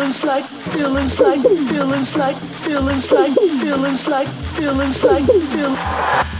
feelings like feelings like feelings like feelings like feelings like feelings like feelings feel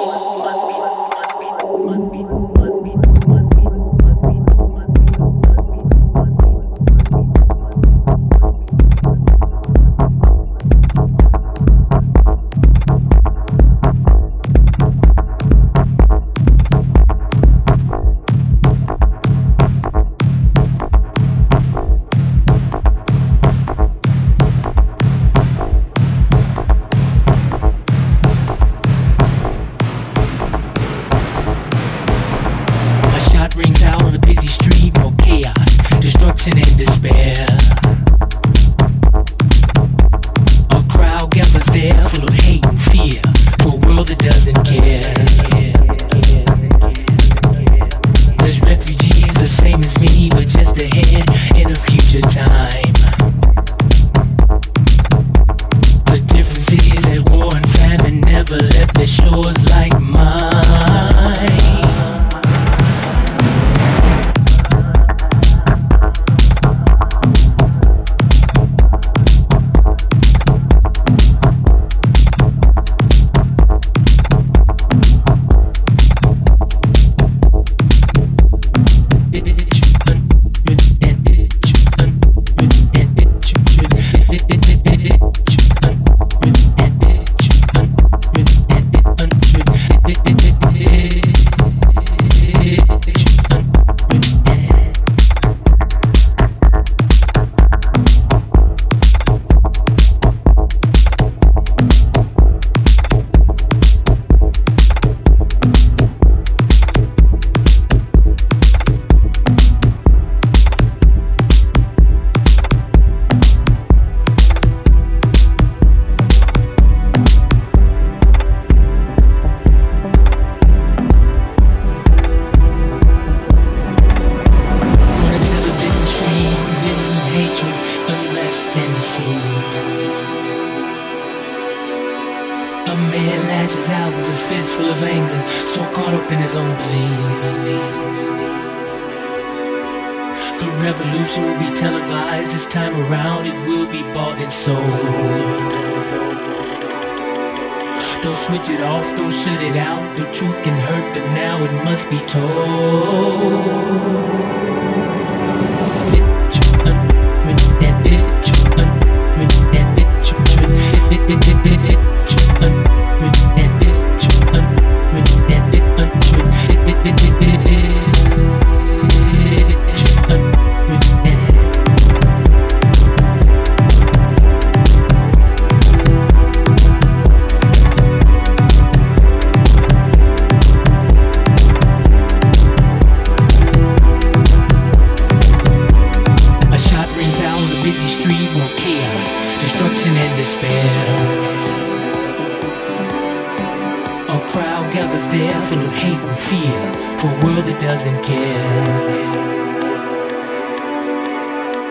Of hate and fear for a world that doesn't care.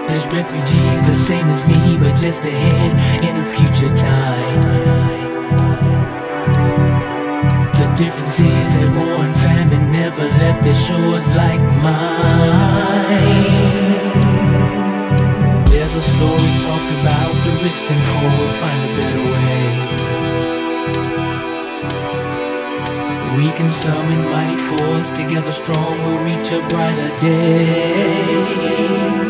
There's refugees the same as me, but just ahead in a future time. The difference is that war and famine never left their shores like mine. There's a story talked about the rich and poor find a better way. We can summon mighty force, together strong we'll reach a brighter day.